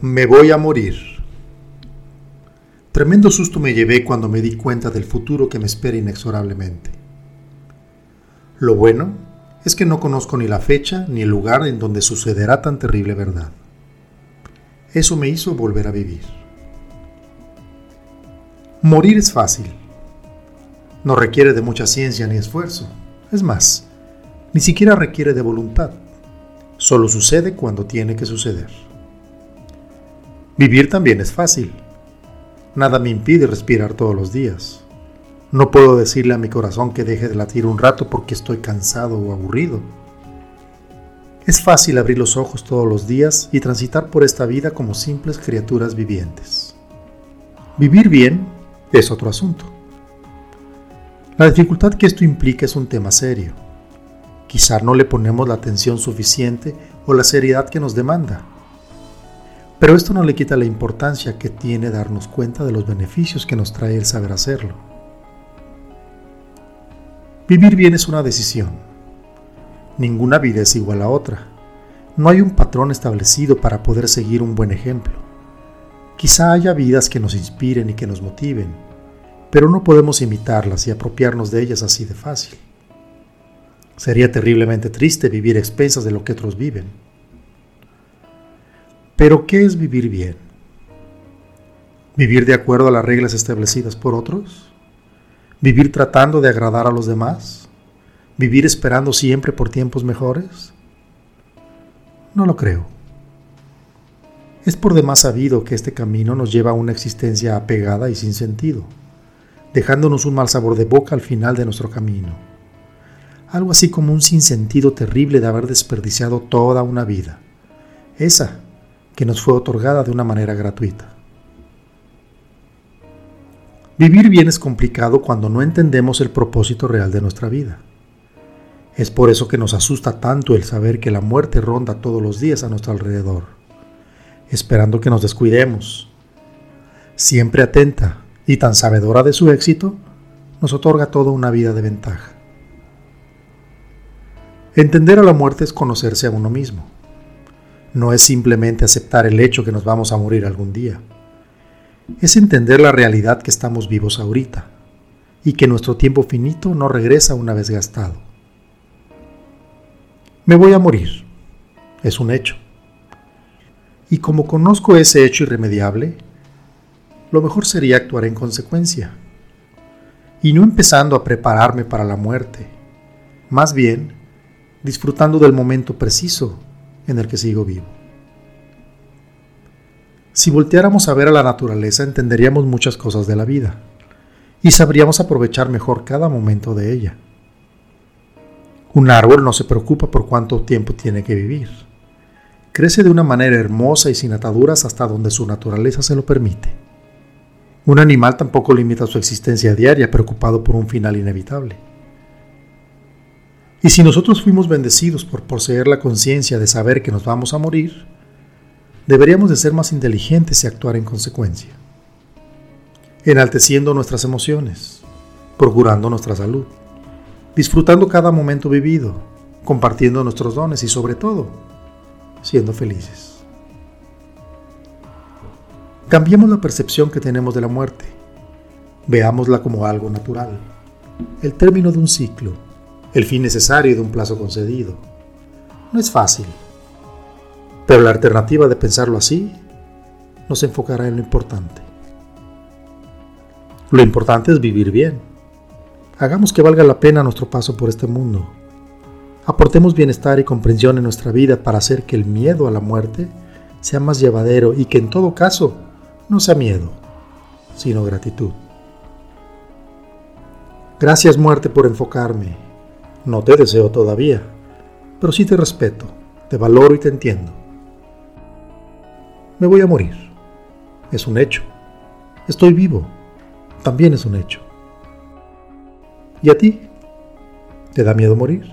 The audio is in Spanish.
Me voy a morir. Tremendo susto me llevé cuando me di cuenta del futuro que me espera inexorablemente. Lo bueno es que no conozco ni la fecha ni el lugar en donde sucederá tan terrible verdad. Eso me hizo volver a vivir. Morir es fácil. No requiere de mucha ciencia ni esfuerzo. Es más, ni siquiera requiere de voluntad. Solo sucede cuando tiene que suceder. Vivir también es fácil. Nada me impide respirar todos los días. No puedo decirle a mi corazón que deje de latir un rato porque estoy cansado o aburrido. Es fácil abrir los ojos todos los días y transitar por esta vida como simples criaturas vivientes. Vivir bien es otro asunto. La dificultad que esto implica es un tema serio. Quizá no le ponemos la atención suficiente o la seriedad que nos demanda. Pero esto no le quita la importancia que tiene darnos cuenta de los beneficios que nos trae el saber hacerlo. Vivir bien es una decisión. Ninguna vida es igual a otra. No hay un patrón establecido para poder seguir un buen ejemplo. Quizá haya vidas que nos inspiren y que nos motiven, pero no podemos imitarlas y apropiarnos de ellas así de fácil. Sería terriblemente triste vivir expensas de lo que otros viven. Pero ¿qué es vivir bien? ¿Vivir de acuerdo a las reglas establecidas por otros? ¿Vivir tratando de agradar a los demás? ¿Vivir esperando siempre por tiempos mejores? No lo creo. Es por demás sabido que este camino nos lleva a una existencia apegada y sin sentido, dejándonos un mal sabor de boca al final de nuestro camino. Algo así como un sinsentido terrible de haber desperdiciado toda una vida. Esa que nos fue otorgada de una manera gratuita. Vivir bien es complicado cuando no entendemos el propósito real de nuestra vida. Es por eso que nos asusta tanto el saber que la muerte ronda todos los días a nuestro alrededor, esperando que nos descuidemos. Siempre atenta y tan sabedora de su éxito, nos otorga toda una vida de ventaja. Entender a la muerte es conocerse a uno mismo no es simplemente aceptar el hecho que nos vamos a morir algún día. Es entender la realidad que estamos vivos ahorita y que nuestro tiempo finito no regresa una vez gastado. Me voy a morir. Es un hecho. Y como conozco ese hecho irremediable, lo mejor sería actuar en consecuencia. Y no empezando a prepararme para la muerte, más bien disfrutando del momento preciso en el que sigo vivo. Si volteáramos a ver a la naturaleza entenderíamos muchas cosas de la vida y sabríamos aprovechar mejor cada momento de ella. Un árbol no se preocupa por cuánto tiempo tiene que vivir. Crece de una manera hermosa y sin ataduras hasta donde su naturaleza se lo permite. Un animal tampoco limita su existencia diaria preocupado por un final inevitable. Y si nosotros fuimos bendecidos por poseer la conciencia de saber que nos vamos a morir, deberíamos de ser más inteligentes y actuar en consecuencia, enalteciendo nuestras emociones, procurando nuestra salud, disfrutando cada momento vivido, compartiendo nuestros dones y sobre todo, siendo felices. Cambiemos la percepción que tenemos de la muerte, veámosla como algo natural, el término de un ciclo el fin necesario de un plazo concedido. No es fácil, pero la alternativa de pensarlo así nos enfocará en lo importante. Lo importante es vivir bien. Hagamos que valga la pena nuestro paso por este mundo. Aportemos bienestar y comprensión en nuestra vida para hacer que el miedo a la muerte sea más llevadero y que en todo caso no sea miedo, sino gratitud. Gracias muerte por enfocarme no te deseo todavía, pero sí te respeto, te valoro y te entiendo. Me voy a morir. Es un hecho. Estoy vivo. También es un hecho. ¿Y a ti? ¿Te da miedo morir?